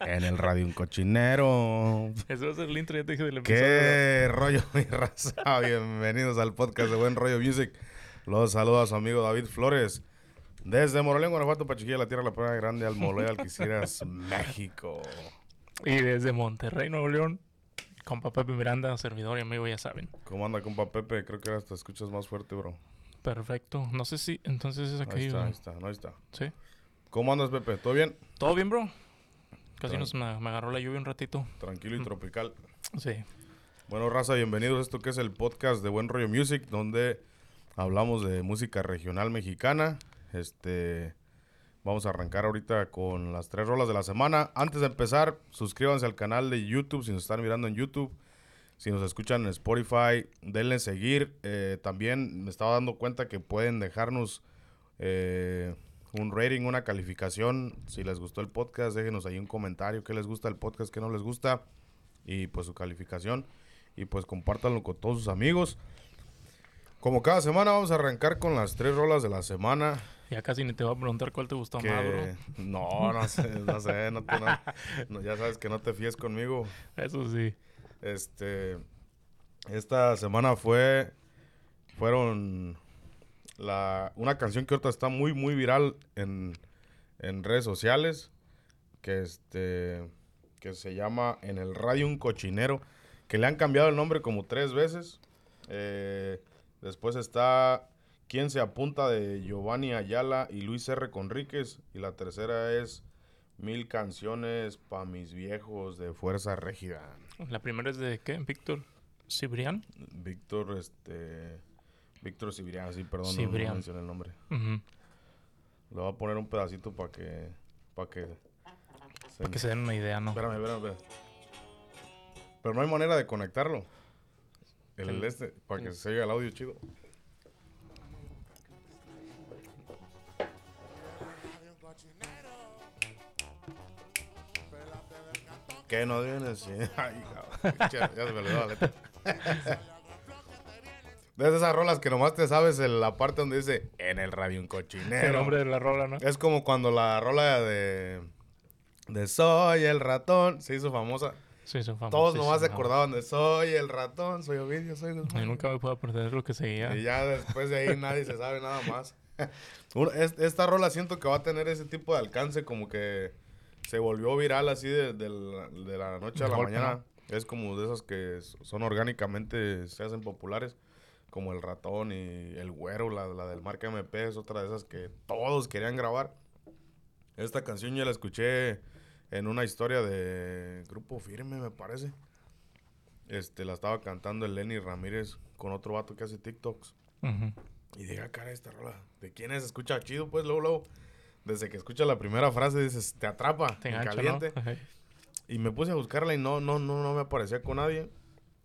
En el radio un cochinero. Eso va a ser el intro, ya te dije del episodio. ¿Qué rollo, mi raza? Bienvenidos al podcast de Buen Rollo Music. Los saluda a su amigo David Flores. Desde Moroleón, Guanajuato, Pachiquilla, la tierra, la prueba grande, Almoloya, Alquiciras, México. Y desde Monterrey, Nuevo León, compa Pepe Miranda, servidor y amigo, ya saben. ¿Cómo anda, compa Pepe? Creo que ahora te escuchas más fuerte, bro. Perfecto. No sé si entonces es aquí. Ahí está, ahí está, ahí está. Sí. ¿Cómo andas, Pepe? ¿Todo bien? Todo bien, bro. Casi nos me, agarró la lluvia un ratito. Tranquilo y tropical. Sí. Bueno, raza, bienvenidos a esto que es el podcast de Buen Rollo Music, donde hablamos de música regional mexicana. Este, vamos a arrancar ahorita con las tres rolas de la semana. Antes de empezar, suscríbanse al canal de YouTube si nos están mirando en YouTube. Si nos escuchan en Spotify, denle seguir. Eh, también me estaba dando cuenta que pueden dejarnos eh, un rating, una calificación. Si les gustó el podcast, déjenos ahí un comentario. ¿Qué les gusta el podcast? ¿Qué no les gusta? Y pues su calificación. Y pues compártanlo con todos sus amigos. Como cada semana vamos a arrancar con las tres rolas de la semana. Ya casi ni te voy a preguntar cuál te gustó más, bro. No, no sé, no sé. ya sabes que no te fíes conmigo. Eso sí. Este, esta semana fue, fueron la, una canción que ahorita está muy, muy viral en, en redes sociales, que este, que se llama En el radio un cochinero, que le han cambiado el nombre como tres veces. Eh, después está ¿Quién se apunta de Giovanni Ayala y Luis R. Conríquez? Y la tercera es Mil canciones para mis viejos de Fuerza Régida. La primera es de ¿qué? ¿Víctor Cibrián? Víctor, este... Víctor Cibrián, sí, perdón, no, mencioné el nombre. Le voy a poner un pedacito para que... Para que... Se para que se den una idea, ¿no? Espérame, espérame, espérame. Pero no hay manera de conectarlo. El, este, para que se oiga el audio chido. ¿Qué no vienes? Ay, ya se me olvidó la De esas rolas que nomás te sabes en la parte donde dice en el radio un cochinero. El nombre de la rola, ¿no? Es como cuando la rola de de Soy el ratón se hizo famosa. Se hizo famosa. Todos nomás se acordaban de Soy el ratón, soy Ovidio, soy Yo nunca me puedo perder lo que seguía. Y ya después de ahí nadie se sabe nada más. Esta rola siento que va a tener ese tipo de alcance como que se volvió viral así de, la noche a la mañana. Es como de esas que son orgánicamente, se hacen populares, como el ratón y el güero, la, la del marca MP, es otra de esas que todos querían grabar. Esta canción ya la escuché en una historia de Grupo Firme, me parece. Este, la estaba cantando el Lenny Ramírez con otro vato que hace TikToks. Y diga, cara, esta rola, ¿de quién es? Escucha chido, pues, luego, luego desde que escuchas la primera frase dices, te atrapa, te caliente. Y me puse a buscarla y no, no, no, no me aparecía con nadie.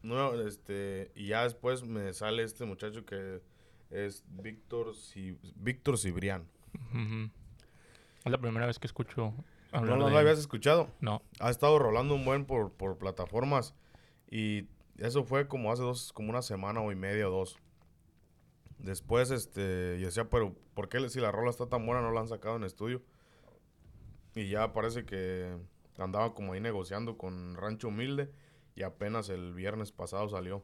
No, este, y ya después me sale este muchacho que es Víctor Víctor Cibrián. Es la primera vez que escucho ¿No, no lo habías escuchado? No. Ha estado rolando un buen por, por plataformas y eso fue como hace dos, como una semana o y media o dos. Después, este, y decía, pero ¿por qué si la rola está tan buena no la han sacado en estudio? Y ya parece que andaba como ahí negociando con Rancho Humilde y apenas el viernes pasado salió.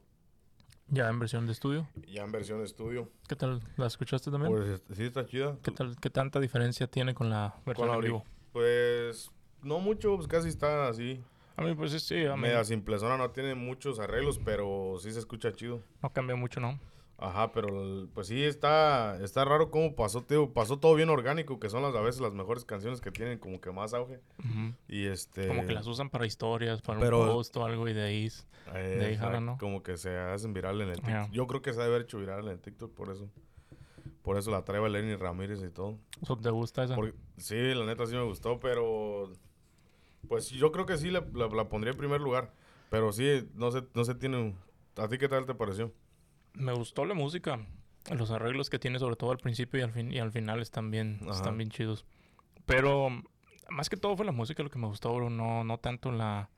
¿Ya en versión de estudio? Ya en versión de estudio. ¿Qué tal? ¿La escuchaste también? Pues este, sí, está chida. ¿Qué tal? ¿Qué tanta diferencia tiene con la versión en vivo? Pues no mucho, pues casi está así. A mí pues sí, a mí... Media simplezona, no tiene muchos arreglos, pero sí se escucha chido. No cambia mucho, ¿no? Ajá, pero pues sí está está raro cómo pasó, tío, pasó todo bien orgánico, que son las a veces las mejores canciones que tienen como que más auge. Y este como que las usan para historias, para un post o algo y de ahí, de ahí ¿no? Como que se hacen viral en el TikTok. Yo creo que se debe haber hecho viral en el TikTok por eso. Por eso la trae Lenny Ramírez y todo. ¿Te gusta esa? sí, la neta sí me gustó, pero pues yo creo que sí la, la, pondría en primer lugar. Pero sí, no sé, no sé, tiene... ¿A ti qué tal te pareció? Me gustó la música. Los arreglos que tiene, sobre todo al principio y al, fin, y al final, están bien, están bien chidos. Pero más que todo fue la música lo que me gustó, bro. No, no tanto la,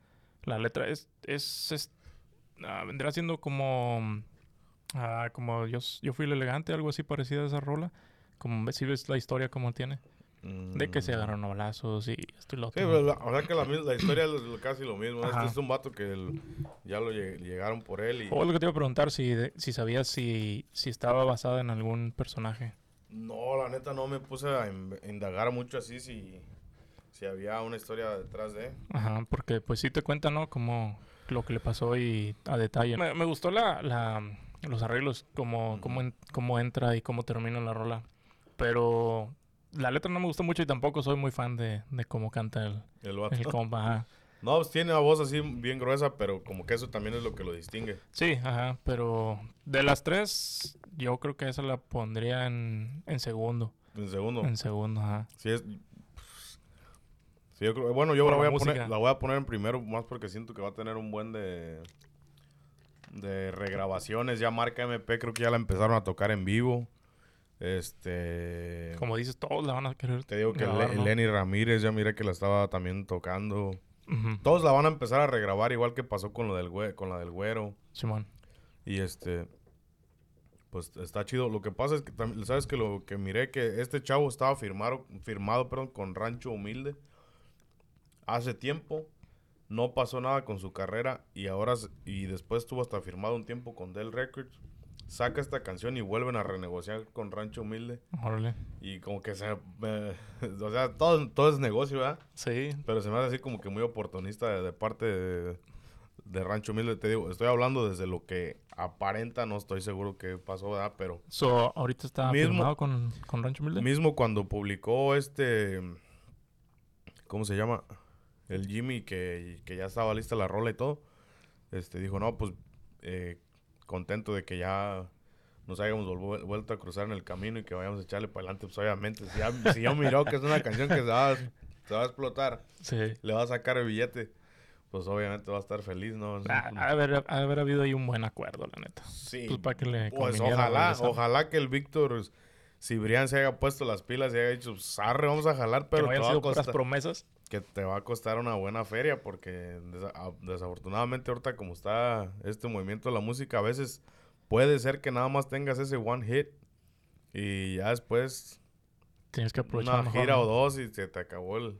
la letra. Es, es, ah, vendrá siendo como, ah, como yo, yo fui el elegante, algo así parecido a esa rola. Como si ves la historia como tiene. De que se mm. agarraron a y esto y lo otro. Sí, o sea que la, historia es casi lo mismo. Este es un vato que ya lo llegaron por él. Y... O lo que te iba a preguntar, si, si sabías si, si estaba basada en algún personaje. No, la neta no me puse a indagar mucho así si, si había una historia detrás de. Ajá, porque pues sí te cuenta, ¿no? Como lo que le pasó y a detalle. Me, me gustó la, la, los arreglos, como, cómo, entra y cómo termina la rola. Pero la letra no me gustó mucho y tampoco soy muy fan de, de cómo canta el, el, el compa. No, pues tiene una voz así bien gruesa, pero como que eso también es lo que lo distingue. Sí, ajá, pero de las tres, yo creo que esa la pondría en, en segundo. ¿En segundo? En segundo, ajá. Sí, es, sí, yo creo, bueno, yo la voy, a poner, la voy a poner en primero más porque siento que va a tener un buen de, de regrabaciones. Ya marca MP creo que ya la empezaron a tocar en vivo. Este. Como dices, todos la van a querer. Te digo que Lenny Ramírez ya mira que la estaba también tocando. Todos la van a empezar a regrabar igual que pasó con lo del con la del güero. Simón. Y este pues está chido. Lo que pasa es que sabes que lo que miré que este chavo estaba firmado firmado, perdón, con Rancho Humilde hace tiempo. No pasó nada con su carrera y ahora y después estuvo hasta firmado un tiempo con Dell Records saca esta canción y vuelven a renegociar con Rancho Humilde. Órale. Y como que se... o sea, todo, todo es negocio, ¿verdad? Sí. Pero se me hace así como que muy oportunista de, parte de, Rancho Humilde. Te digo, estoy hablando desde lo que aparenta, no estoy seguro qué pasó, ¿verdad? Pero... So, ahorita está firmado con, con Rancho Humilde. Mismo cuando publicó este... ¿Cómo se llama? El Jimmy, que, que ya estaba lista la rola y todo. Este, dijo, no, pues... Eh, contento de que ya nos hayamos vuelto a cruzar en el camino y que vayamos a echarle para adelante, pues obviamente, si ya, si miró que es una canción que se va, a explotar, le va a sacar el billete, pues obviamente va a estar feliz, ¿no? Haber, haber habido ahí un buen acuerdo, la neta. Sí. Pues para que le Pues ojalá, ojalá que el Víctor Cibrián se haya puesto las pilas y haya dicho, sarre, vamos a jalar, pero que no hayan sido promesas. Que te va a costar una buena feria, porque desafortunadamente ahorita como está este movimiento de la música, a veces puede ser que nada más tengas ese one hit y ya después tienes que aprovechar una gira o dos y se te acabó el...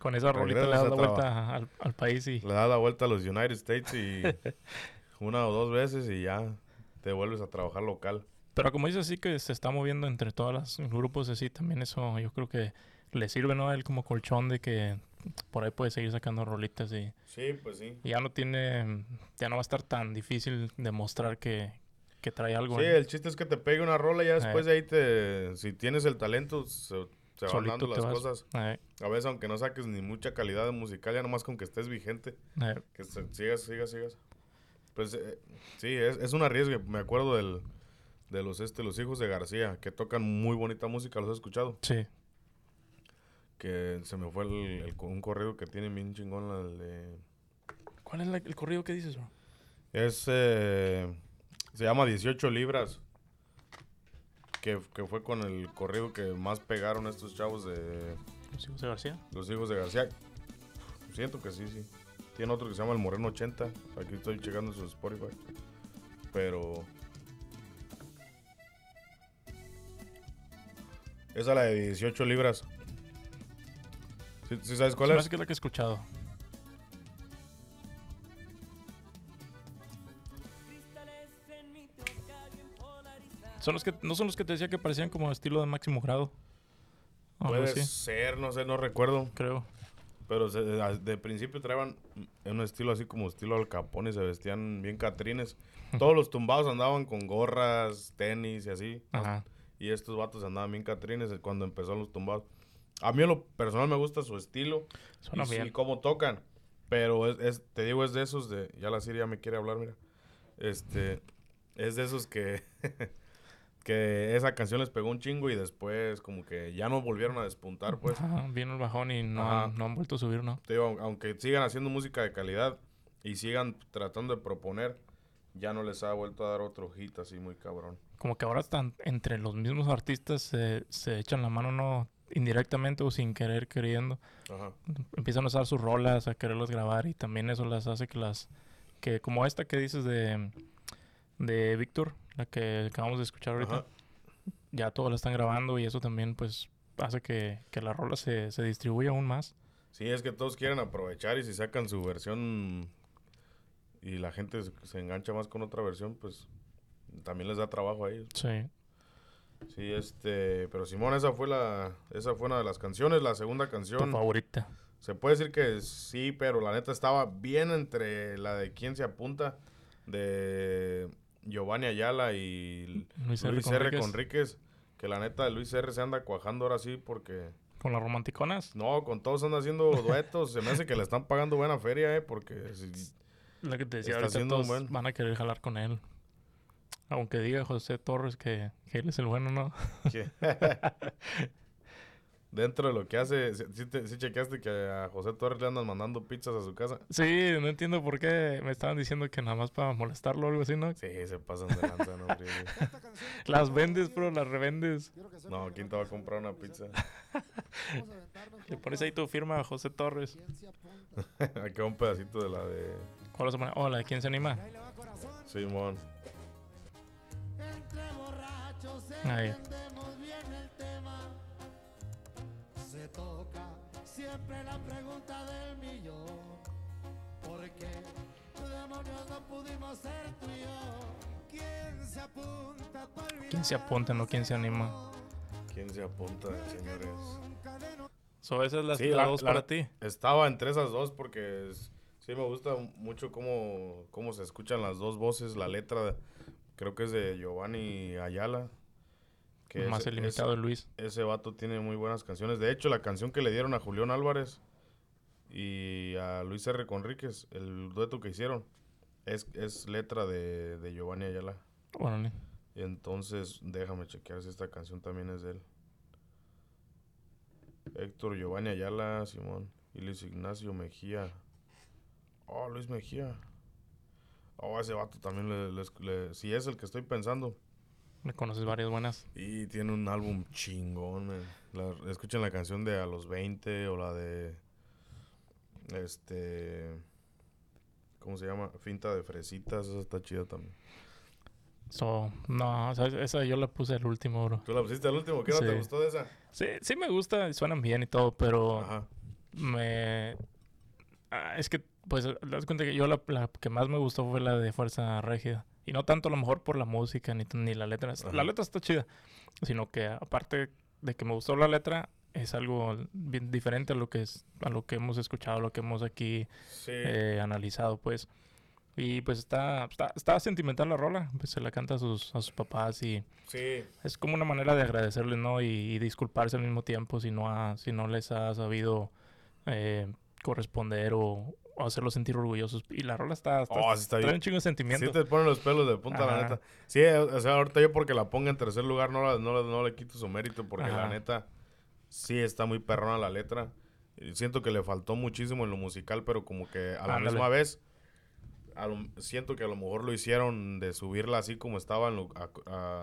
Con esa rolita le das la vuelta al, al, país y... Le das la vuelta a los United States y una o dos veces y ya te vuelves a trabajar local. Pero como dice así que se está moviendo entre todos los grupos así, también eso yo creo que le sirve, ¿no? A él como colchón de que por ahí puede seguir sacando rolitas y... Sí, pues sí. ya no tiene... Ya no va a estar tan difícil demostrar que, que trae algo. Sí, el chiste es que te pegue una rola y ya después de ahí te... Si tienes el talento, se, van dando las cosas. A veces aunque no saques ni mucha calidad de musical, ya nomás con que estés vigente. Que sigas, sigas, sigas. Pues eh, sí, es, es un arriesgue. Me acuerdo del de los este los hijos de García que tocan muy bonita música los has escuchado sí. Que se me fue el, un corrido que tiene bien chingón de ¿cuál es el corrido que dices bro? es eh, se llama 18 libras que, que, fue con el corrido que más pegaron estos chavos de los hijos de García los hijos de García. Siento que sí sí. Tiene otro que se llama el Moreno 80 aquí estoy checando su Spotify. Pero Esa es la de 18 libras. ¿Sí, sabes cuál es? que es la que he escuchado. Son los que, no son los que te decía que parecían como estilo de máximo grado. Puede ser, no sé, no recuerdo. Creo. Pero de, principio traían un estilo así como estilo al capón y se vestían bien catrines. Todos los tumbados andaban con gorras, tenis y así. Ajá. Y estos vatos andaban bien catrines cuando empezó los tumbados. A mí en lo personal me gusta su estilo. y, cómo tocan. Pero es, te digo, es de esos de... Ya la Siria me quiere hablar, mira. Este... Es de esos que... que esa canción les pegó un chingo y después como que ya no volvieron a despuntar, pues. Ajá, vino el bajón y no han, no han, vuelto a subir, ¿no? Te digo, aunque sigan haciendo música de calidad y sigan tratando de proponer, ya no les ha vuelto a dar otro hit así muy cabrón. Como que ahora están entre los mismos artistas se, se echan la mano no indirectamente o sin querer queriendo. Empiezan a usar sus rolas a quererlas grabar y también eso las hace que las que como esta que dices de de Víctor la que acabamos de escuchar ahorita ya todos la están grabando y eso también pues hace que, que la rola se, se distribuya aún más. Sí, es que todos quieren aprovechar y si sacan su versión y la gente se, engancha más con otra versión, pues también les da trabajo a ellos. Sí. Sí, este, pero Simón, esa fue la, esa fue una de las canciones, la segunda canción. Tu favorita. Se puede decir que sí, pero la neta estaba bien entre la de quién se apunta, de Giovanni Ayala y Luis, R. Conríquez. Que la neta de Luis R. se anda cuajando ahora sí porque ¿Con las romanticonas? No, con todos anda haciendo duetos. Se me hace que le están pagando buena feria, ¿eh? Porque... Lo que te decía, ahorita todos van a querer jalar con él. Aunque diga José Torres que, que él es el bueno, ¿no? dentro de lo que hace, ¿sí, chequeaste que a José Torres le andan mandando pizzas a su casa? Sí, no entiendo por qué me estaban diciendo que nada más para molestarlo o algo así, ¿no? Sí, se pasan de lanza, ¿no? las vendes, bro, las revendes. No, ¿quién te va a comprar una pizza? Le pones ahí tu firma a José Torres. Aquí un pedacito de la de... ¿Cuál se pone? La de quién se anima. Simón. Ahí. siempre la pregunta del millón. ¿Por qué demonios no pudimos ser tú y yo? ¿Quién se apunta ¿Quién se apunta, no quién se anima? ¿Quién se apunta, señores? So, esas es las sí, dos para ti. Estaba entre esas dos porque sí me gusta mucho cómo, cómo se escuchan las dos voces. La letra creo que es de Giovanni Ayala más ilimitado de Luis. Ese vato tiene muy buenas canciones. De hecho, la canción que le dieron a Julián Álvarez y a Luis R. Conríquez, el dueto que hicieron, es, es letra de, de Giovanni Ayala. Y entonces, déjame chequear si esta canción también es de él. Héctor Giovanni Ayala, Simón. Y Luis Ignacio Mejía. Oh, Luis Mejía. Oh, ese vato también le, si es el que estoy pensando. Me conoces varias buenas. Y tiene un álbum chingón, la, escuchen la canción de A los 20 o la de. Este. ¿Cómo se llama? Finta de fresitas, esa está chida también. So, no, esa yo la puse al último, bro. ¿Tú la pusiste al último? ¿Qué no te gustó de esa? Sí, sí me gusta, suenan bien y todo, pero. Ajá. Me. Ah, es que, pues, das cuenta que yo la, la que más me gustó fue la de Fuerza Régida. Y no tanto a lo mejor por la música ni, ni la letra. La letra está chida. Sino que aparte de que me gustó la letra, es algo bien diferente a lo que es, a lo que hemos escuchado, lo que hemos aquí eh, analizado, pues. Y pues está, está, sentimental la rola, pues se la canta a sus, a sus papás y es como una manera de agradecerles, ¿no? Y, disculparse al mismo tiempo si no, ha, si no les ha sabido eh, corresponder o, o hacerlos sentir orgullosos. Y la rola está, está, oh, está un chingo de sentimiento. Sí te ponen los pelos de punta, la neta. Sí, o sea, ahorita yo porque la ponga en tercer lugar no, no, no le quito su mérito porque la neta sí está muy perrona la letra. Siento que le faltó muchísimo en lo musical, pero como que a la misma vez siento que a lo mejor lo hicieron de subirla así como estaba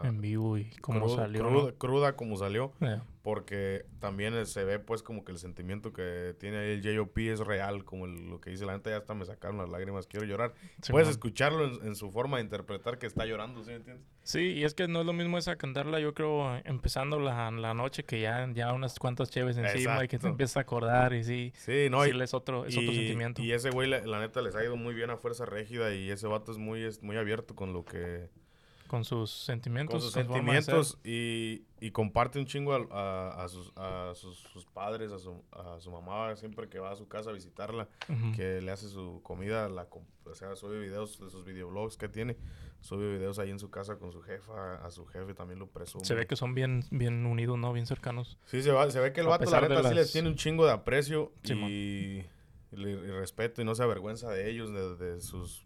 en, vivo y como salió. Cruda, cruda, como salió. Porque también se ve pues como que el sentimiento que tiene ahí el J.O.P. es real, como lo que dice la gente, ya hasta me sacaron las lágrimas, quiero llorar. Puedes escucharlo en, su forma de interpretar que está llorando, ¿sí me entiendes? Sí, y es que no es lo mismo esa cantarla, yo creo, empezando la, la noche que ya, ya unas cuantas chéves encima y que te empiezas a acordar y sí. Sí, no. Sí, es otro, es otro sentimiento. Y ese güey, la, la, neta, les ha ido muy bien a Fuerza Régida y ese vato es muy, es muy abierto con lo que con sus sentimientos. Con sus sentimientos y, y, comparte un chingo a, a, sus, a sus, padres, a su, a su mamá, siempre que va a su casa a visitarla, que le hace su comida, la, o sea, sube videos de sus videoblogs que tiene, sube videos ahí en su casa con su jefa, a su jefe también lo presume. Se ve que son bien, bien unidos, ¿no? Bien cercanos. Sí, se, va, se ve que el vato, la neta, sí les tiene un chingo de aprecio y, y, respeto y no se avergüenza de ellos, de, de sus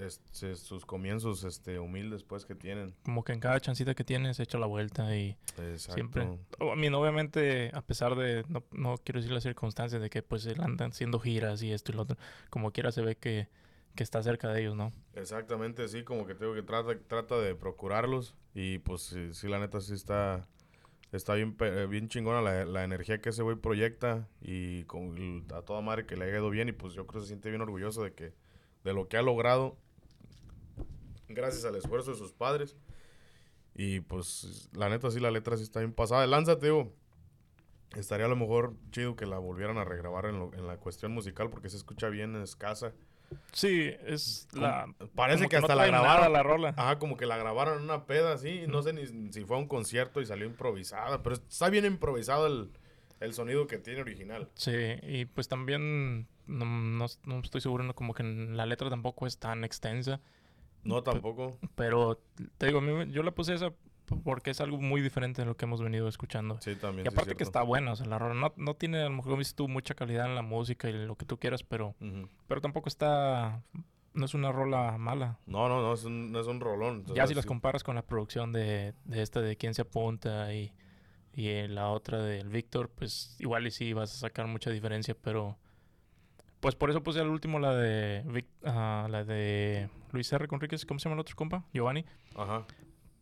este, sus comienzos este, humildes pues que tienen. Como que en cada chancita que tiene se echa la vuelta y siempre... a mí, obviamente, a pesar de, no, no, quiero decir las circunstancias de que pues andan haciendo giras y esto y lo otro, como quiera se ve que, que está cerca de ellos, ¿no? Exactamente, sí, como que tengo que trata, trata de procurarlos y pues sí, la neta sí está... Está bien, bien chingona la, la energía que ese güey proyecta y con, a toda madre que le ha ido bien y pues yo creo que se siente bien orgulloso de que de lo que ha logrado gracias al esfuerzo de sus padres. Y pues, la neta, sí, la letra sí está bien pasada. Lánzate, estaría a lo mejor chido que la volvieran a regrabar en, lo- en la cuestión musical porque se escucha bien escasa. Sí, es la... Parece que, no hasta la grabaron. la rola. Ajá, como que la grabaron en una peda así. No sé ni si fue a un concierto y salió improvisada. Pero está bien improvisado el, el sonido que tiene original. Sí, y pues también no, no- no estoy seguro, no, como que la letra tampoco es tan extensa. No, tampoco. Pero te digo, a mí me- yo le puse esa porque es algo muy diferente de lo que hemos venido escuchando. Sí, también. Y sí, aparte que está buena, o sea, la rola no, no tiene, a lo mejor tú, mucha calidad en la música y lo que tú quieras, pero, pero tampoco está, no es una rola mala. No, no, no, es un, no es un rolón. ya si las comparas con la producción de, de esta de quién se apunta y, y la otra del Víctor, pues igual y sí vas a sacar mucha diferencia, pero pues por eso puse al último la de Vic- ah, la de Luis R. Conríquez, ¿cómo se llama el otro compa? Giovanni. Ajá.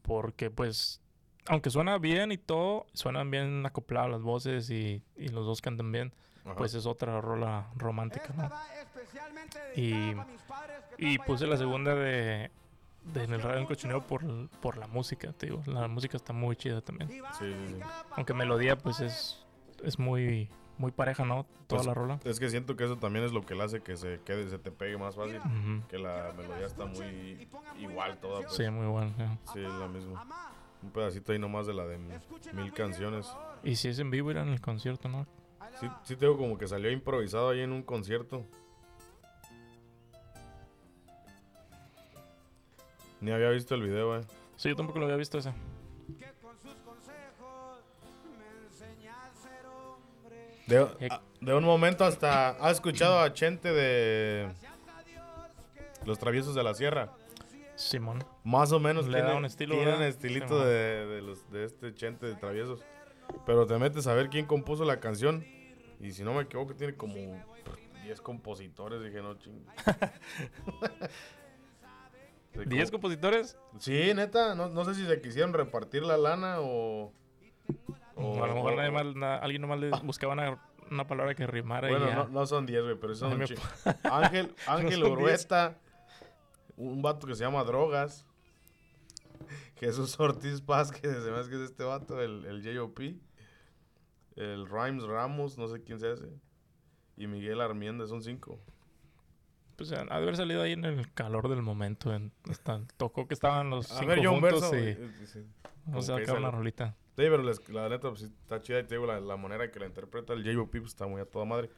Porque pues, aunque suena bien y todo, suenan bien acopladas las voces y, y los dos cantan bien, ajá. pues es otra rola romántica, ¿no? Y- Y, puse la segunda de, de En el radio del cochinero por, por la música, te digo. La música está muy chida también. Sí, sí, sí. Aunque melodía, pues es, es muy, muy pareja, ¿no? Toda Pues, la rola. Es que siento que eso también es lo que le hace que se quede, se te pegue más fácil. Que la melodía está muy igual toda. Pues. Sí, muy ya. Sí, es la misma. Un pedacito ahí nomás de la de mil canciones. Y si es en vivo, era en el concierto, ¿no? Sí, sí tengo como que salió improvisado ahí en un concierto. Ni había visto el video, eh. Sí, yo tampoco lo había visto ese. De, de un momento hasta... ¿Has escuchado a Chente de... Los Traviesos de la Sierra? Simón. Más o menos Le da tiene, un estilo, tiene ¿verdad? estilito de, de los, de este Chente de Traviesos. Pero te metes a ver quién compuso la canción. Y si no me equivoco, tiene como 10 compositores. Dije, no, ching. De ¿10 como- compositores? Sí, neta. No, no sé si se quisieron repartir la lana o... o- a lo mejor o- nadie más- na- alguien nomás le buscaba una, una palabra que rimara y Bueno, ya. no, no son 10, güey, pero son un Ángel, Ángel 10. Urueta, un vato que se llama Drogas, Jesús Ortiz Paz, que se me hace que es este vato, el, el J.O.P., el Rhymes Ramos, no sé quién se hace, y Miguel Armienda, son cinco. Pues ha de haber salido ahí en el calor del momento. En, hasta- tocó que estaban los A cinco ver, yo un verso. y sí. como vamos que a ahí sacar una rolita. Sí, pero les- la neta, pues, está chida y te digo, la, la manera que la interpreta el J.O.P. pues, está muy a toda madre.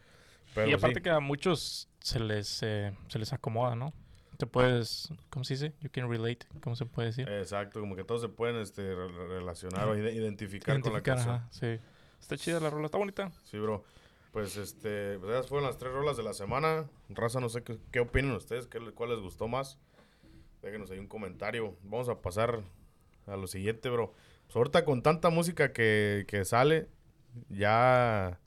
Pero y aparte sí, que a muchos se les, eh, se les acomoda, ¿no? Te puedes, ¿cómo se dice? You can relate, ¿cómo se puede decir? Exacto, como que todos se pueden este, re- re- relacionar o ide- identificar, con la canción. ajá, sí. Está chida la rola, está bonita. Sí, bro. Pues este, pues esas fueron las tres rolas de la semana. Raza, no sé qué, qué opinan ustedes, qué, cuál les gustó más. Déjenos ahí un comentario. Vamos a pasar a lo siguiente, bro. Pues ahorita con tanta música que, que sale, ya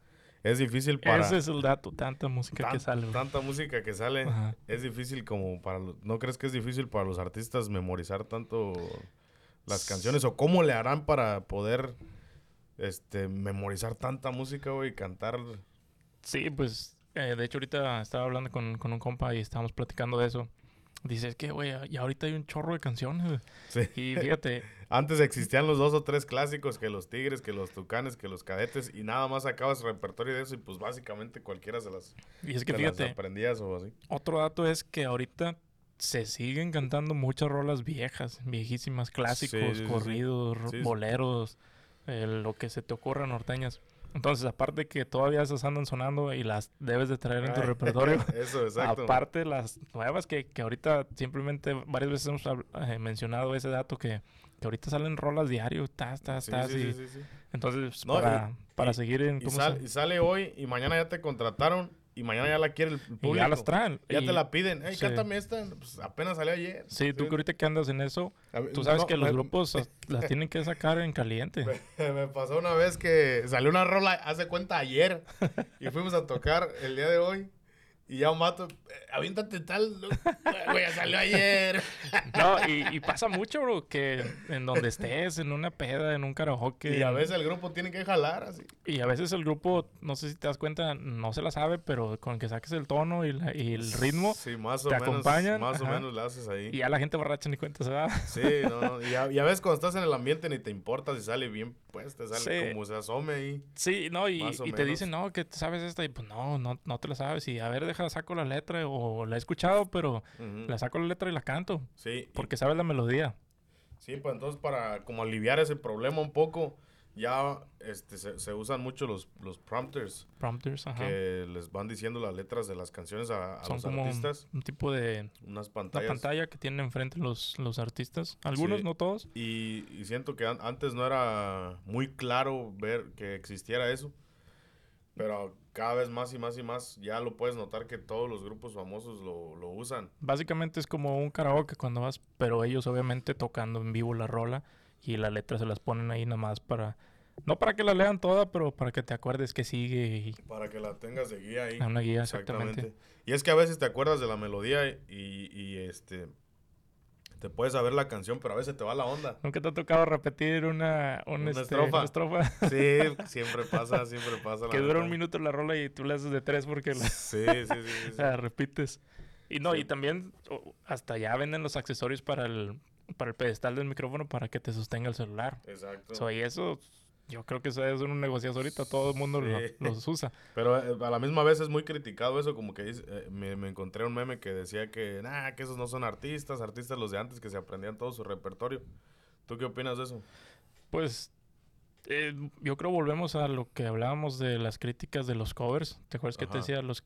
es difícil para... Ese es el dato, tanta música que tan- sale. bro. Tanta música que sale, Ajá. es difícil como para... los- ¿No crees que es difícil para los artistas memorizar tanto las canciones? ¿O cómo le harán para poder este, memorizar tanta música, güey, y cantar... Sí, pues, eh, de hecho ahorita estaba hablando con, con un compa y estábamos platicando de eso. Dice, es que, güey, y ahorita hay un chorro de canciones. güey". Sí. Y fíjate, Antes existían los dos o tres clásicos, que los tigres, que los tucanes, que los cadetes, y nada más acabas repertorio de eso, y pues básicamente cualquiera se las, y es que se las fíjate, aprendías o así. otro dato es que ahorita se siguen cantando muchas rolas viejas, viejísimas, clásicos, Sí, sí, corridos, boleros, eh, lo que se te ocurra norteñas. Entonces, aparte que todavía esas andan sonando y las debes de traer en tu Ay, repertorio. Eso, exacto. Aparte las nuevas que, que ahorita simplemente varias veces hemos eh, mencionado ese dato que, que ahorita salen rolas diario, tas, tas, Sí, tas, sí, y sí, sí, sí. entonces No, para, y- para y- seguir en Y, ¿cómo sal- y sale hoy, y mañana ya te contrataron, y mañana ya la quiere el público. y ya las traen. Ya Y- te la piden. Hey, sí. cántame esta. Pues apenas salió ayer. Sí, tú que ahorita que andas en eso, Tú sabes no, que los me- grupos as- las tienen que sacar en caliente. Me pasó una vez que salió una rola, hace cuenta ayer, y fuimos a tocar el día de hoy. Y ya un mato, eh, aviéntate tal, güey, salió ayer. no, y, pasa mucho, bro, que en donde estés, en una peda, en un karaoke. Y a veces el grupo tiene que jalar así. Y a veces el grupo, no sé si te das cuenta, no se la sabe, pero con que saques el tono y, el ritmo, sí, más o te menos, acompañan. Más o menos lo haces ahí. Y ya la gente borracha ni cuenta se da. Sí, no, Y a, veces cuando estás en el ambiente ni te importa si sale bien, pues te sale como se asome ahí. Sí, no, y, te dicen, no, que sabes esta, y pues no, no, no te la sabes. Y a ver, deja, saco la letra, o la he escuchado, pero la saco la letra y la canto. Sí. Porque sabes la melodía. Sí, pues entonces para como aliviar ese problema un poco, ya este, se, usan mucho los, los prompters. Prompters, ajá. Que les van diciendo las letras de las canciones a, a Son los como artistas. Un, tipo de. Unas pantallas. Una pantalla que tienen enfrente los, los artistas. Algunos, no todos. Y, y siento que antes no era muy claro ver que existiera eso. Pero cada vez más y más y más ya lo puedes notar que todos los grupos famosos lo, lo, usan. Básicamente es como un karaoke cuando vas, pero ellos obviamente tocando en vivo la rola y la letra se las ponen ahí nada más para... No para que la lean toda, pero para que te acuerdes que sigue y... Para que la tengas de guía ahí. Una guía, exactamente. Y es que a veces te acuerdas de la melodía y, y este te puedes saber la canción, pero a veces te va la onda. ¿Nunca te ha tocado repetir una, una, este, estrofa? estrofa? Sí, siempre pasa, siempre pasa. que dura un minuto la rola y tú le haces de tres porque la, sí, sí, sí, la repites. Y no, y también hasta ya venden los accesorios para el, para el pedestal del micrófono para que te sostenga el celular. Exacto. y eso yo creo que eso es un negocio ahorita, todo el mundo los usa. Pero eh, a la misma vez es muy criticado eso, como que eh, me, encontré un meme que decía que, nah, que esos no son artistas, artistas los de antes que se aprendían todo su repertorio. ¿Tú qué opinas de eso? Pues eh, yo creo volvemos a lo que hablábamos de las críticas de los covers. ¿Te acuerdas que te decía los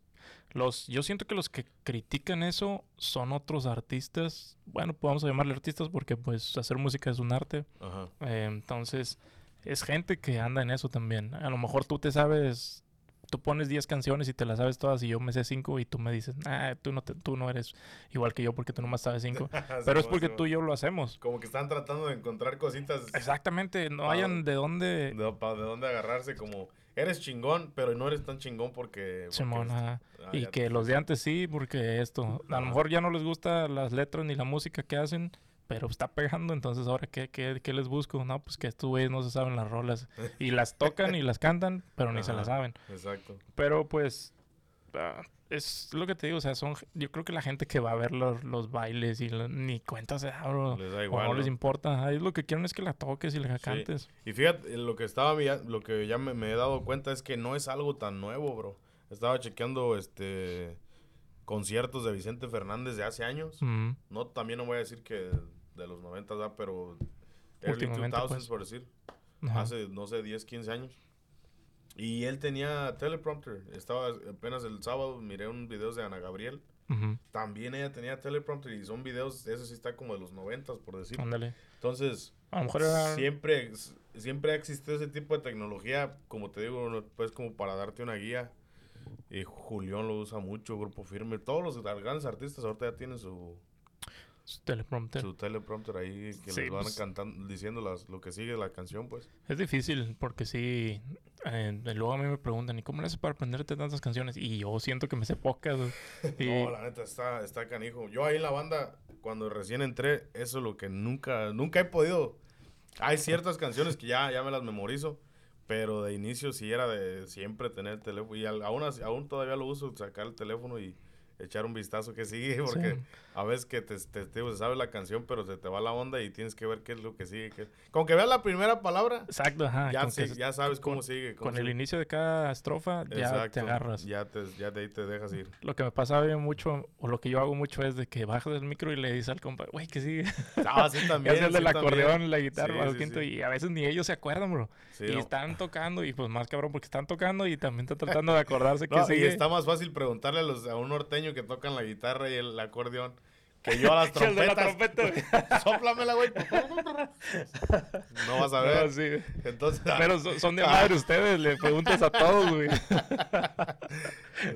los yo siento que los que critican eso son otros artistas. Bueno, podemos llamarle artistas porque pues hacer música es un arte. Ajá. entonces es gente que anda en eso también. A lo mejor tú te sabes, tú pones 10 canciones y te las sabes todas y yo me sé 5 y tú me dices, ah, tú no, tú no eres igual que yo porque tú nomás sabes 5. Pero es porque tú y yo lo hacemos. Como que están tratando de encontrar cositas. Exactamente, no hayan de dónde... De, de dónde agarrarse como... Eres chingón, pero no eres tan chingón porque... Simón, ah, y que los de antes sí, porque esto... A lo mejor ya no les gusta las letras ni la música que hacen pero está pegando, entonces ahora ¿qué, qué, qué les busco? No, pues que estos güeyes no se saben las rolas y las tocan y las cantan, pero ni se las saben. Exacto. Pero pues ah, es lo que te digo, o sea, son yo creo que la gente que va a ver los, los bailes y ni cuenta se da, Les da igual, no, les importa, es lo que quieren es que la toques y la cantes. Y fíjate, lo que estaba lo que ya me, he dado cuenta es que no es algo tan nuevo, bro. Estaba chequeando este conciertos de Vicente Fernández de hace años. No, también no voy a decir que de los 90, ¿verdad? Pero early 2000s, pues. por decir. Hace, no sé, 10, 15 años. Y él tenía teleprompter. Estaba apenas el sábado, miré unos videos de Ana Gabriel. También ella tenía teleprompter y son videos, eso sí está como de los 90, por decir. Ándale. Entonces, a lo mejor siempre, siempre ha existido ese tipo de tecnología, como te digo, pues como para darte una guía. Y Julián lo usa mucho, Grupo Firme. Todos los grandes artistas ahorita ya tienen su, su teleprompter. Su teleprompter ahí que les van pues. cantando, diciendo las, lo que sigue la canción, pues. Es difícil porque sí. Eh, luego a mí me preguntan, ¿y cómo le haces para aprenderte tantas canciones? Y yo siento que me sé pocas. no, la neta está, está canijo. Yo ahí en la banda, cuando recién entré, eso es lo que nunca, nunca he podido. Hay ciertas canciones que ya, ya me las memorizo. Pero de inicio sí era de siempre tener el teléfono. Y aún, aún todavía lo uso, sacar el teléfono y echar un vistazo que sigue, porque a veces que te, te, te, sabes la canción, pero se te va la onda y tienes que ver qué es lo que sigue. Qué... Con que veas la primera palabra, Exacto, ajá, ya, ya sabes cómo sigue. con el inicio de cada estrofa ya te agarras. Ya, te, ya de ahí te dejas ir. Lo que me pasa mucho, o lo que yo hago mucho es de que bajas el micro y le dices al compa, güey, que sigue. Ah, sí, también. el del acordeón, la guitarra, y a veces ni ellos se acuerdan, bro. y están tocando, y pues más cabrón porque están tocando y también está tratando de acordarse que sigue. Y está más fácil preguntarle a, los, a un norteño que tocan la guitarra y el acordeón que yo a las trompetas. Sóplamela, güey. no vas a ver. sí. Entonces, pero son de madre ustedes, le preguntas a todos, güey.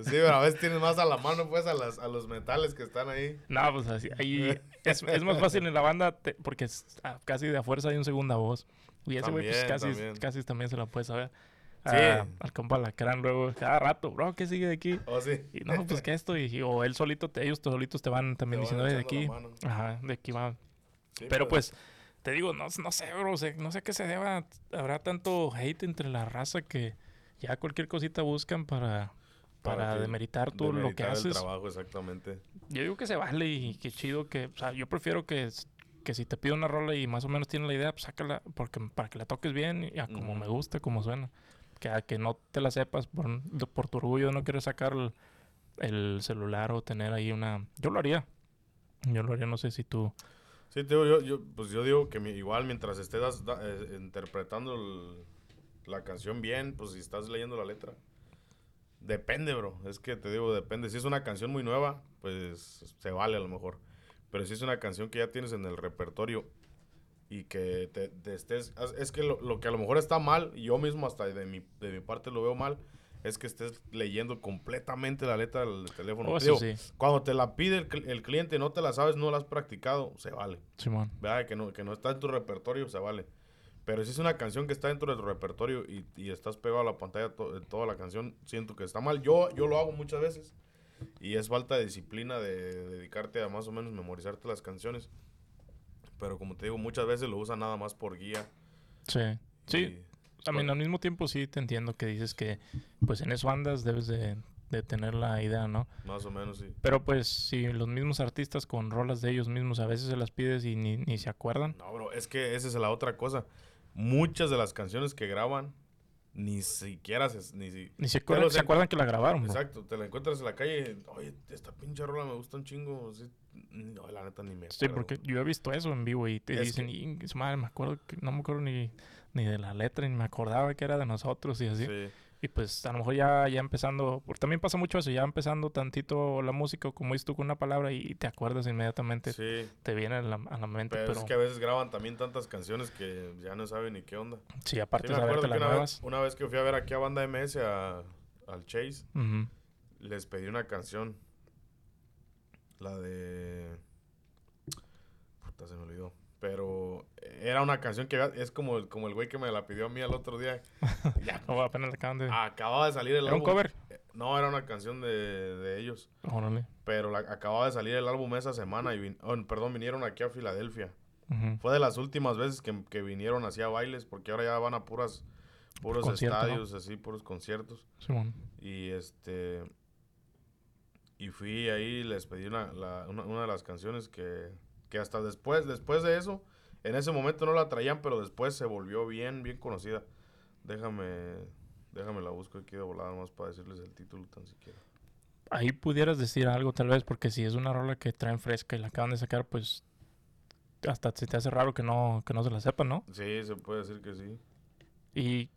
sí, pero a veces tienes más a la mano, pues, a, las, a los metales que están ahí. No, pues así. Ahí es, es más fácil en la banda porque ah, casi de a fuerza hay un segunda voz. Y ese güey, pues casi también. casi también se la puede saber. Al compa Lacrán luego, cada rato, bro, ¿qué sigue de aquí? Oh, sí. Y no, pues que esto, y, o él solito, te, ellos solitos te van también diciendo, de aquí, ajá, de aquí va. Pero pues, te digo, no, no sé, bro, no sé qué se deba, habrá tanto hate entre la raza que ya cualquier cosita buscan para, para, demeritar todo lo que haces. El trabajo, exactamente. Yo digo que se vale y qué chido que, o sea, yo prefiero que, que si te pido una rola y más o menos tienes la idea, pues sácala, porque para que la toques bien y a como me gusta, como suena. Que a que no te la sepas por, por tu orgullo, no quieres sacar el, celular o tener ahí una... Yo lo haría. Yo lo haría, no sé si tú... Sí, te digo, yo, pues yo digo que igual mientras estés eh, interpretando la canción bien, pues si estás leyendo la letra. Depende, bro. Es que te digo, depende. Si es una canción muy nueva, pues se vale a lo mejor. Pero si es una canción que ya tienes en el repertorio y que te, estés... Es que lo, que a lo mejor está mal, y yo mismo hasta de mi, de mi parte lo veo mal, es que estés leyendo completamente la letra del teléfono. Oh, cuando te la pide el, el, cliente no te la sabes, no la has practicado, se vale. Simón. ¿Verdad? Que no, que no está en tu repertorio, se vale. Pero si es una canción que está dentro de tu repertorio y, y estás pegado a la pantalla de toda la canción, siento que está mal. Yo, yo lo hago muchas veces. Y es falta de disciplina de, dedicarte a más o menos memorizarte las canciones. Pero como te digo, muchas veces lo usan nada más por guía. Sí. Sí. A mí al mismo tiempo sí te entiendo que dices que pues en eso andas debes de, tener la idea, ¿no? Más o menos, sí. Pero pues si los mismos artistas con rolas de ellos mismos a veces se las pides y ni, ni se acuerdan. No, bro, es que esa es la otra cosa. Muchas de las canciones que graban ni siquiera se, ni, ni se, acuerdan, se acuerdan que la grabaron. Exacto, te la encuentras en la calle, oye, esta pinche rola me gusta un chingo. no, la neta ni me acuerdo. Sí, porque yo he visto eso en vivo y te dicen, y, madre, me acuerdo que no me acuerdo ni, ni de la letra, ni me acordaba que era de nosotros y así. Sí. Y pues a lo mejor ya, ya empezando, porque también pasa mucho eso, ya empezando tantito la música, como dices tú con una palabra y te acuerdas inmediatamente, sí. te viene a la, a la mente. Pero, es que a veces graban también tantas canciones que ya no saben ni qué onda. Sí, aparte de saberte las una Vez, una vez que fui a ver aquí a Banda MS a, al Chase, les pedí una canción, la de... Puta, se me olvidó. Pero era una canción que es como el, como el güey que me la pidió a mí el otro día. ya, no, apenas acaban de... Acababa de salir el ¿Era un cover? No, era una canción de, de ellos. Pero la, acababa de salir el álbum esa semana y, oh, perdón, vinieron aquí a Filadelfia. Fue de las últimas veces que, que, vinieron así a bailes, porque ahora ya van a puras puros estadios, así, puros conciertos. Y este... Y fui ahí les pedí una, una, una de las canciones que que hasta después, después de eso, en ese momento no la traían, pero después se volvió bien, bien conocida. Déjame, déjame la busco aquí de volada más para decirles el título tan siquiera. Ahí pudieras decir algo tal vez, porque si es una rola que traen fresca y la acaban de sacar, pues hasta se te hace raro que no, que no se la sepan, ¿no? Sí, se puede decir que sí. Y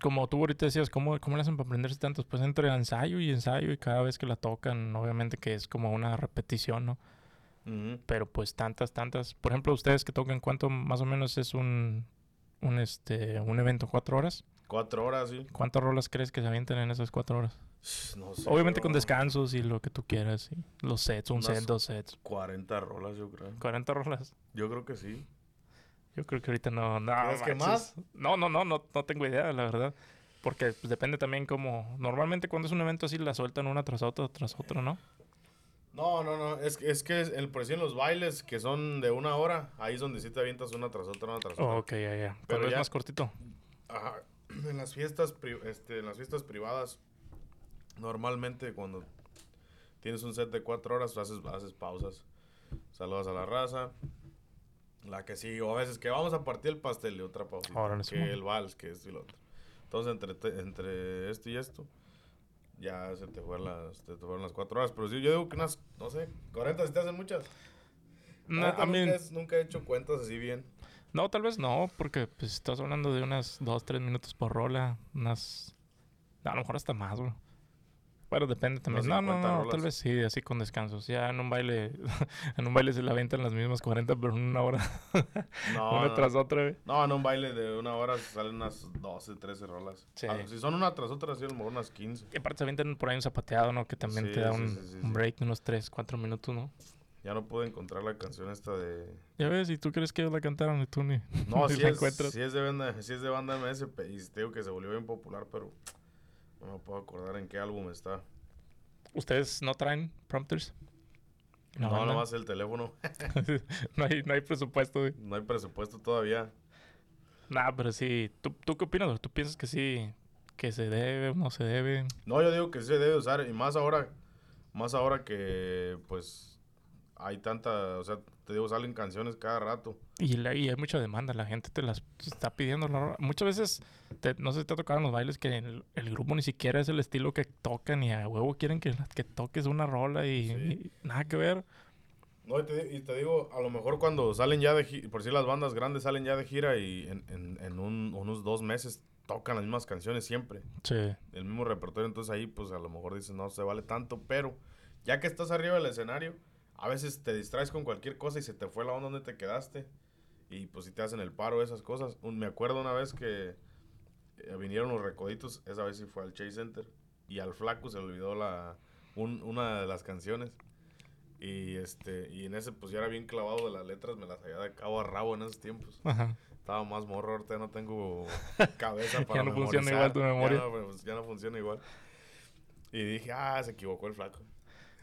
como tú ahorita decías, ¿cómo, ¿cómo le hacen para aprenderse tantos? Pues entre ensayo y ensayo y cada vez que la tocan, obviamente que es como una repetición, ¿no? Pero pues tantas, tantas. Por ejemplo, ustedes que tocan, ¿cuánto más o menos es un, un, este, un evento? ¿Cuatro horas? Cuatro horas, sí. ¿Cuántas rolas crees que se avientan en esas cuatro horas? No sé. Obviamente con descansos y lo que tú quieras. Los sets, un set, dos sets. 40 rolas, yo creo. 40 rolas. Yo creo que sí. Yo creo que ahorita no. no que más? No, no, no, no, no tengo idea, la verdad. Porque pues, depende también como... Normalmente cuando es un evento así la sueltan una tras otra, tras otra, ¿no? No, no, no. Es, es que el, por en los bailes que son de una hora, ahí es donde sí te avientas una tras otra, una tras otra. ok, ya, ya. Pero es más cortito. Ajá. En las fiestas, este, en las fiestas privadas, normalmente cuando tienes un set de cuatro horas, haces, haces pausas. Saludas a la raza. La que sí, o a veces que vamos a partir el pastel y otra pausa. que el vals, que esto y lo otro. Entonces, entre, entre esto y esto, ya se te fueron las, te fueron las cuatro horas. Pero sí, yo digo que unas, no sé, 40 si te hacen muchas. No, a mí... nunca, he hecho cuentas así bien. No, tal vez no, porque pues estás hablando de unas dos, tres minutos por rola, unas... A lo mejor hasta más, bro. Bueno, depende también. No, no, no, tal vez sí, así con descansos. Ya en un baile, en un baile se la aventan las mismas 40, pero en una hora. no, una tras otra, No, en un baile de una hora salen unas 12, 13 rolas. Sí. Ah, si son una tras otra, sí, a lo mejor unas 15. Y aparte se avientan por ahí un zapateado, ¿no? Que también te da un, break de unos 3, 4 minutos, ¿no? Ya no pude encontrar la canción esta de... Ya ves, y tú crees que ellos la cantaron y tú ni, No, sí la es, sí es de banda, sí es de banda MS pe- y digo que se volvió bien popular, pero no me puedo acordar en qué álbum está. ¿Ustedes no traen prompters? No, banda. nomás el teléfono. no, hay, no hay presupuesto, güey. No hay presupuesto todavía. Nah, pero sí. ¿Tú, ¿Tú qué opinas? ¿Tú piensas que sí, que se debe o no se debe? No, yo digo que sí se debe usar y más ahora, más ahora que pues hay tanta, o sea, te digo, salen canciones cada rato. Y, la- y hay mucha demanda, la gente te las está pidiendo. la. Muchas veces, te- no sé si te ha tocado en los bailes que el, el grupo ni siquiera es el estilo que tocan y a huevo quieren que, que toques una rola y, Sí. y nada que ver. No, y te, y te digo, a lo mejor cuando salen ya de gira, por si las bandas grandes salen ya de gira y en, en, en un- unos dos meses tocan las mismas canciones siempre, Sí. el mismo repertorio, entonces ahí pues a lo mejor dices no se vale tanto, pero ya que estás arriba del escenario, a veces te distraes con cualquier cosa y se te fue la onda donde te quedaste y pues si te hacen el paro esas cosas. Un- me acuerdo una vez que eh, vinieron los recoditos, esa vez sí fue al Chase Center y al flaco se le olvidó la, un- una de las canciones. Y este, y en ese pues ya era bien clavado de las letras, me las había de cabo a rabo en esos tiempos. Ajá. Estaba más morro, ahorita no tengo cabeza para Ya no funciona memorizar. igual tu memoria. Ya no, pues, ya no funciona igual. Y dije, ah, se equivocó el flaco.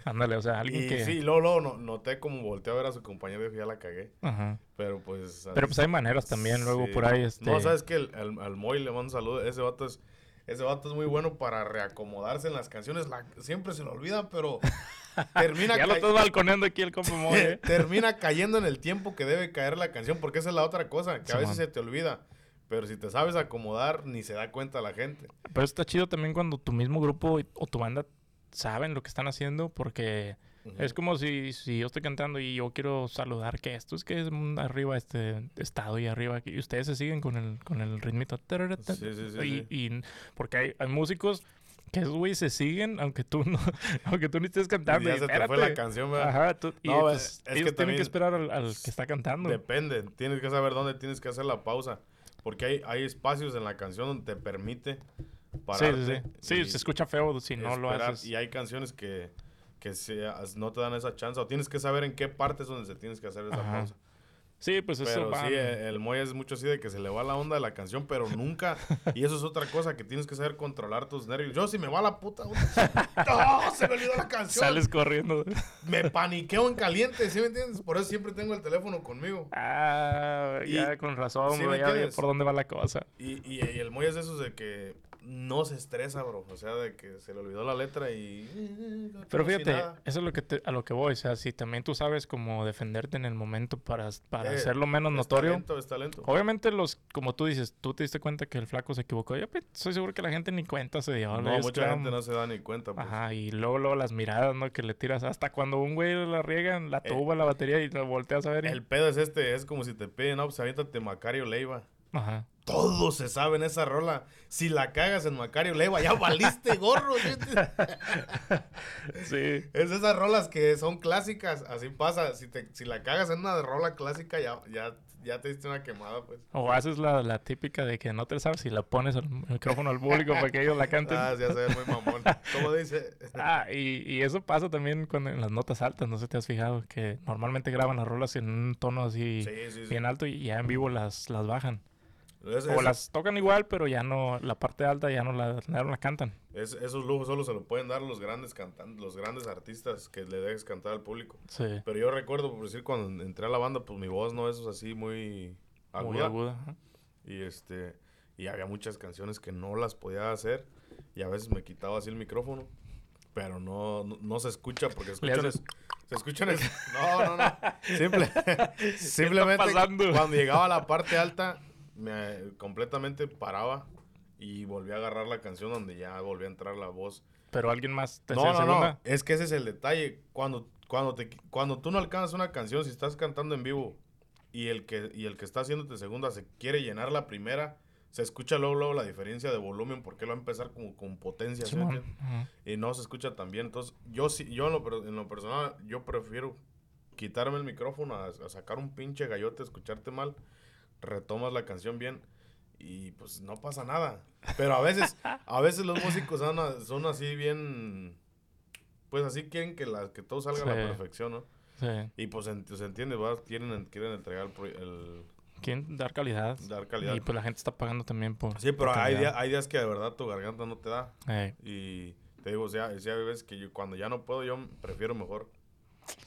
Ándale, o sea, alguien Y que... sí, luego, luego no- noté como volteé a ver a su compañero y dije, ya la cagué. Ajá. Pero pues... Pero pues hay maneras también, luego sí. por ahí, este... No, ¿sabes que Al, al Moy le mando un saludo. Ese vato es... Ese vato es muy bueno para reacomodarse en las canciones. La- siempre se lo olvidan, pero termina, Ya lo estás balconeando aquí el compa Moy, ¿eh? termina cayendo en el tiempo que debe caer la canción, porque esa es la otra cosa, que a veces se te olvida. Pero si te sabes acomodar, ni se da cuenta la gente. Pero está chido también cuando tu mismo grupo o tu banda saben lo que están haciendo porque es como si, si yo estoy cantando y yo quiero saludar que esto es que es un arriba este estado y arriba aquí y ustedes se siguen con el con el ritmito Sí, sí, sí, y, y- porque hay, hay músicos que esos güey se siguen aunque tú no aunque tú ni estés cantando ya y se te fue la canción, ¿verdad? Ajá, tú- y No, pues, es que ellos tienen que esperar al, al que está cantando. Depende, tienes que saber dónde tienes que hacer la pausa. Porque hay, hay espacios en la canción donde te permite pararte. sí, sí. Sí, y se escucha feo si no lo haces. Y hay canciones que, que se- no te dan esa chance. O tienes que saber en qué parte es donde se tienes que hacer esa Ajá. pausa. Sí, pues eso Pero va. sí, eh, el Moy es mucho así de que se le va la onda de la canción, pero nunca. y eso es otra cosa que tienes que saber controlar tus nervios. Yo, si me va la puta. ¡No! Se me olvidó la canción. Sales corriendo. Me paniqueo en caliente, ¿sí me entiendes? Por eso siempre tengo el teléfono conmigo. Ah, Y- ya con razón, ¿sí bro, me ya por dónde va la cosa. Y, y, y el Moy es de esos de que no se estresa, bro. O sea, de que se le olvidó la letra y. Pero fíjate, eso es lo que te- a lo que voy. O sea, si también tú sabes cómo defenderte en el momento para, para Eh, hacerlo menos Es notorio. talento, es talento. Obviamente, los, como tú dices, tú te diste cuenta que el flaco se equivocó. Yo pues, estoy seguro que la gente ni cuenta se dio. No, mucha gente no se da ni cuenta. Pues. Ajá, y luego, luego las miradas, ¿no? Que le tiras. Hasta cuando un güey la riega en la Eh, tuba, la batería y lo volteas a ver. y- El pedo es este, es como si te piden, no, pues aviéntate Macario Leiva. Ajá. Todos se saben esa rola. Si la cagas en Macario Leiva, ya valiste gorro. ¿sí? Es esas rolas que son clásicas. Así pasa. Si, te, si la cagas en una rola clásica, ya, ya, ya te diste una quemada, pues. O haces la, la típica de que no te sabes si la pones al micrófono al público para que ellos la canten. Ah, ya se ve muy mamón. ¿Cómo dice? Ah, y, y eso pasa también con en las notas altas, no sé si te has fijado, que normalmente graban las rolas en un tono así Sí, sí, sí. bien alto y ya en vivo las, las bajan. Es- O las tocan igual, pero ya no, la parte alta ya no la, ya no la cantan. es- esos lujos solo se lo pueden dar los grandes cantantes, los grandes artistas que le dejes cantar al público. Sí. Pero yo recuerdo, por decir, cuando entré a la banda, pues mi voz no es así muy aguda. Muy aguda. Y este y había muchas canciones que no las podía hacer y a veces me quitaba así el micrófono, pero no no, no se escucha porque escuchan es- se escuchan es- no, no, no. Simple- simplemente cuando llegaba a la parte alta me completamente paraba y volví a agarrar la canción donde ya volví a entrar la voz. Pero alguien más te No, no, segunda. no, es que ese es el detalle. Cuando cuando te cuando tú no alcanzas una canción si estás cantando en vivo y el que y el que está haciéndote segunda se quiere llenar la primera, se escucha luego, luego la diferencia de volumen porque él va a empezar como con potencia, y no se escucha tan bien. Entonces, yo sí, yo en lo, en lo personal, yo prefiero quitarme el micrófono a, a sacar un pinche gallote, escucharte mal, retomas la canción bien y pues no pasa nada. Pero a veces, a veces los músicos son, son así bien, pues así quieren que, la, que todo salga a la perfección, ¿no? Sí. Y pues se entiende, ¿verdad? Quieren, quieren entregar el, el- Quieren dar calidad. dar calidad. Y pues la gente está pagando también por. Sí, pero por hay, días, hay días que de verdad tu garganta no te da. Y te digo, o sea, o sea, hay veces que yo, cuando ya no puedo, yo prefiero mejor.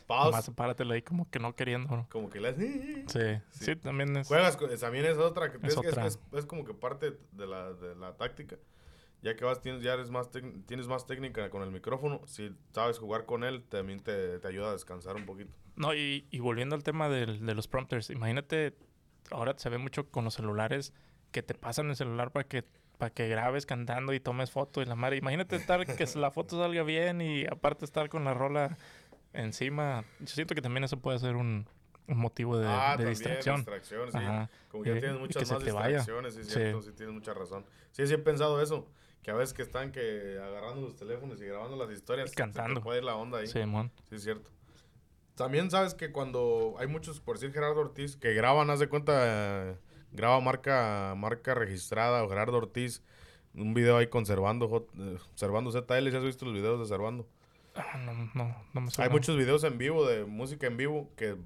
Pause. Nomás páratelo ahí como que no queriendo. ¿no? Como que le Sí, sí, Sí. también es. Juegas, también es otra. que- Es Es, otra. es- es como que parte de la, de la táctica. Ya que vas, tienes, ya eres más tec- tienes más técnica con el micrófono. Si sabes jugar con él, también te, te ayuda a descansar un poquito. No, y, y volviendo al tema del- de los prompters, imagínate, ahora se ve mucho con los celulares que te pasan el celular para que para que grabes cantando y tomes foto y la madre. Imagínate estar que la foto salga bien y aparte estar con la rola encima. Yo siento que también eso puede ser un, un motivo de, ah, de también, distracción. distracción, sí. Ajá. Como que ya Y- tienes y muchas más distracciones, sí, Sí. cierto, sí tienes mucha razón. Sí, sí he pensado eso. Que a veces que están que agarrando los teléfonos y grabando las historias. Y cantando. puede ir la onda ahí. Simón. Sí, es cierto. También sabes que cuando hay muchos, por decir Gerardo Ortiz, que graban, haz de cuenta, graba marca, marca registrada o Gerardo Ortiz, un video ahí con Servando, J- eh, Servando ZL, ¿sí has visto los videos de Servando? Ah, no, no, no me Hay suena. muchos videos en vivo de música en vivo que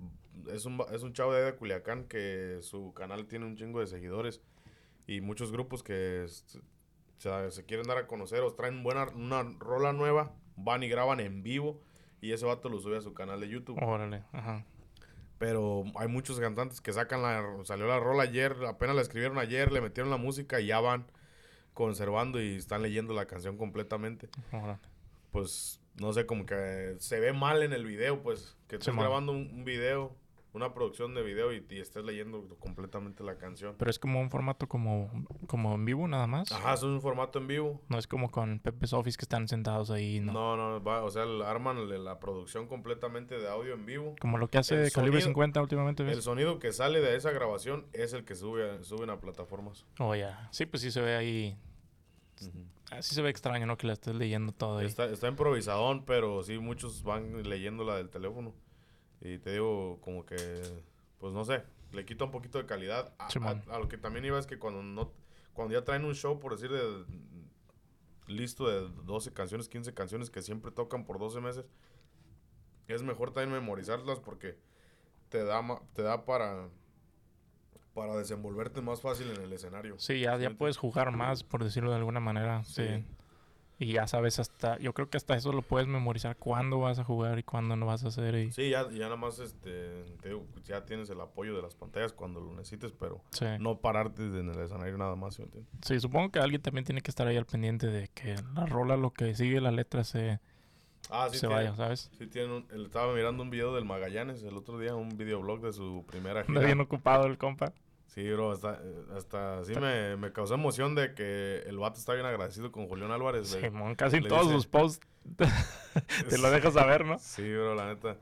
es un, es un chavo de, de Culiacán que su canal tiene un chingo de seguidores y muchos grupos que se, se quieren dar a conocer o traen buena una rola nueva, van y graban en vivo y ese vato lo sube a su canal de YouTube. Órale, ajá. Pero hay muchos cantantes que sacan la... Salió la rola ayer, apenas la escribieron ayer, le metieron la música y ya van conservando y están leyendo la canción completamente. órale. Pues, no sé, como que se ve mal en el video, pues. Que estés grabando un, un video, una producción de video y, y estés leyendo completamente la canción. Pero es como un formato como, como en vivo nada más. Ajá, es un formato en vivo. No es como con Pepe's Office que están sentados ahí, ¿no? No, no, va, o sea, arman la producción completamente de audio en vivo. Como lo que hace El Calibre sonido- 50 últimamente, El sonido que sale de esa grabación es el que sube suben a plataformas. Oh, ya. Sí, pues sí se ve ahí. Así se ve extraño, ¿no? Que la estés leyendo todo ahí. Está, está improvisadón, pero sí muchos van leyendo la del teléfono. Y te digo, como que, pues no sé, le quita un poquito de calidad. A, a- a lo que también iba es que cuando no cuando ya traen un show, por decir, de, listo de 12 canciones, 15 canciones que siempre tocan por 12 meses, es mejor también memorizarlas porque te da, te da para, para desenvolverte más fácil en el escenario. Sí, ya, puedes jugar más, por decirlo de alguna manera. Sí. Sí. Y ya sabes hasta... Yo creo que hasta eso lo puedes memorizar. Cuándo vas a jugar y cuándo no vas a hacer. Y... Sí, ya, ya nada más este, te digo, ya tienes el apoyo de las pantallas cuando lo necesites, pero Sí. no pararte en el escenario nada más, ¿sí? Sí, supongo que alguien también tiene que estar ahí al pendiente de que la rola, lo que sigue la letra, se, Ah, sí, se tiene, vaya, ¿sabes? sí tiene un- estaba mirando un video del Magallanes el otro día, un videoblog de su primera gira. bien ocupado el compa. Sí, bro, hasta, hasta sí me, me causó emoción de que el vato está bien agradecido con Julián Álvarez. de- Simón, casi en todos dice- sus posts te lo dejas saber, ¿no? Sí, bro, la neta.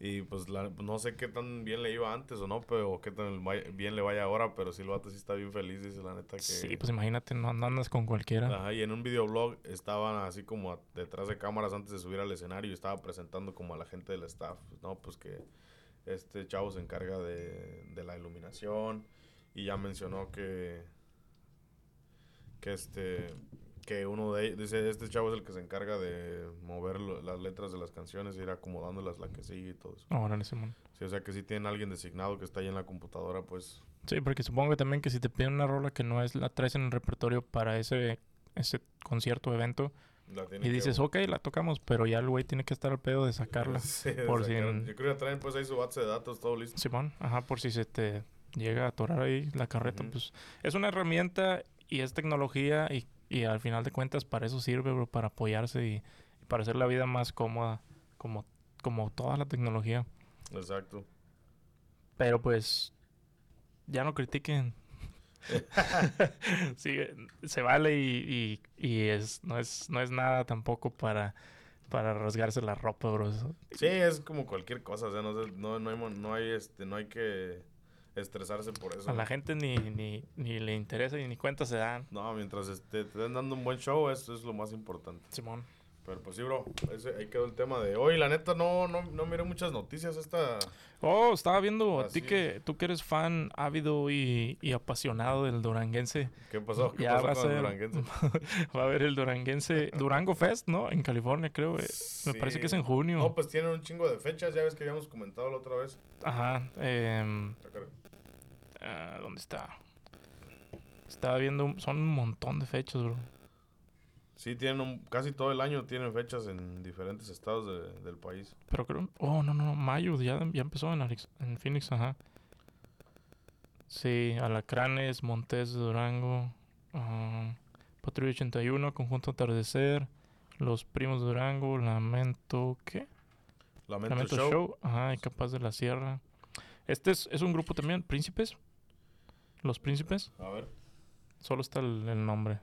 Y pues la- no sé qué tan bien le iba antes o no, pero qué tan bien le vaya ahora, pero sí el vato sí está bien feliz, dice la neta que... Sí, pues imagínate, no, no andas con cualquiera. Ajá, y en un videoblog estaban así como a- detrás de cámaras antes de subir al escenario y estaba presentando como a la gente del staff, ¿no? Pues que este chavo se encarga de, de la iluminación y ya mencionó que que este que uno de ellos, dice, este chavo es el que se encarga de mover lo- las letras de las canciones e ir acomodándolas la que sigue y todo eso. Órale, Simón. Sí, o sea que sí tienen alguien designado que está ahí en la computadora, pues Sí, porque supongo que también que si te piden una rola que no es la traes en el repertorio para ese, ese concierto o evento la y que- dices, ok, la tocamos, pero ya el güey tiene que estar al pedo de sacarla. Sí, de por si en- Yo creo que traen pues ahí su base de datos todo listo. Simón, ajá, por si se te llega a atorar ahí la carreta, pues es una herramienta y es tecnología y, y al final de cuentas para eso sirve, bro, para apoyarse y, y para hacer la vida más cómoda, como, como toda la tecnología. Exacto. Pero pues ya no critiquen. sí, se vale y, y, es, no es, no es nada tampoco para, para rasgarse la ropa, bro. Sí, es como cualquier cosa, o sea, no, no, no, hay, mo- no, hay, este, no hay que estresarse por eso. A la gente ni, ni, ni le interesa y ni cuenta se dan. No, mientras este, te den dando un buen show, eso es lo más importante. Simón. Pero pues sí, bro, ese, ahí quedó el tema de hoy. La neta, no, no, no miré muchas noticias esta... Oh, estaba viendo a ti que tú que eres fan ávido y, y apasionado del duranguense. ¿Qué pasó? ¿Qué Ya pasó va a con el ser- duranguense? Va a haber el duranguense Durango Fest, ¿no? En California, creo. eh. Me parece que es en junio. No, pues tienen un chingo de fechas, ya ves que habíamos comentado la otra vez. Ajá. em, Ah, ¿Dónde está? Estaba viendo, un- son un montón de fechas, bro. Sí, tienen un- casi todo el año tienen fechas en diferentes estados de- del país. Pero creo, oh, no, no, mayo, ya, ya empezó en, en Phoenix, ajá. Sí, Alacranes, Montes de Durango, ah, Patrulla 81, Conjunto Atardecer, Los Primos de Durango, Lamento, ¿qué? Lamento, Lamento Show. Show, ajá, y Capaz de la Sierra. Este es, es un grupo también, Príncipes. Los Príncipes, A ver. solo está el, el nombre.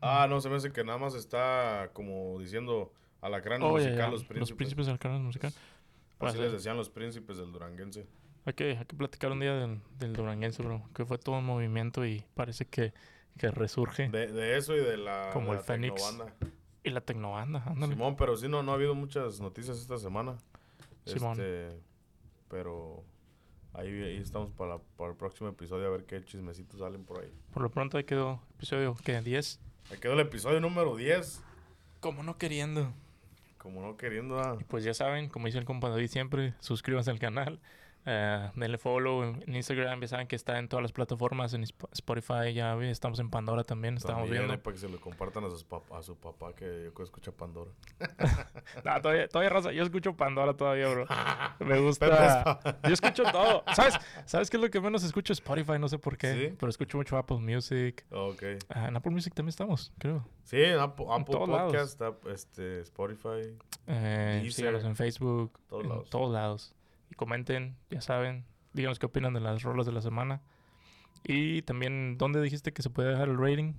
Ah, no, se me hace que nada más está como diciendo Alacrán Oh, musical, ya, los príncipes. Los Príncipes Canal Musical. Puede Así ser. les decían los príncipes del duranguense. Hay que, hay que platicar un día del, del duranguense, bro. Que fue todo un movimiento y parece que, que resurge. De, de eso y de la, Como de el la Fénix. tecnobanda. Y la tecnobanda, ándale. Simón, pero sí, no, no ha habido muchas noticias esta semana. Simón. Este, pero ahí, ahí estamos para, para el próximo episodio a ver qué chismecitos salen por ahí. Por lo pronto ahí quedó episodio, ¿qué? ¿10? Ahí quedó el episodio número 10. Como no queriendo. Como no queriendo. ah. Y pues ya saben, como dice el compa David siempre, suscríbanse al canal. Eh, denle follow en en Instagram. Ya saben que está en todas las plataformas. En Sp- Spotify, ya estamos en Pandora también. Estamos También, viendo. eh, para que se lo compartan a, sus a su papá que yo escucha Pandora. Nah, todavía, todavía raza. Yo escucho Pandora todavía, bro. Me gusta. Yo escucho todo. ¿Sabes? ¿Sabes qué es lo que menos escucho? Spotify, no sé por qué. ¿Sí? Pero escucho mucho Apple Music. Ok. Ah, en Apple Music también estamos, creo. Sí, en Apple, Apple lados. Podcast, este, Spotify. Eh, Deezer. en Facebook. Todos en lados. todos lados. Y comenten, ya saben. Díganos qué opinan de las rolas de la semana. Y también, ¿dónde dijiste que se puede dejar el rating?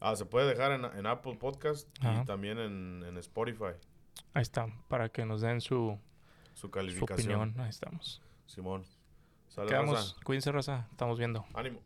Ah, se puede dejar en, en Apple Podcast Ajá. y también en, en Spotify Ahí está, para que nos den su, su su calificación. opinión. Ahí estamos. Simón. Sale, Quedamos. raza. Cuídense, raza. Estamos viendo. Ánimo.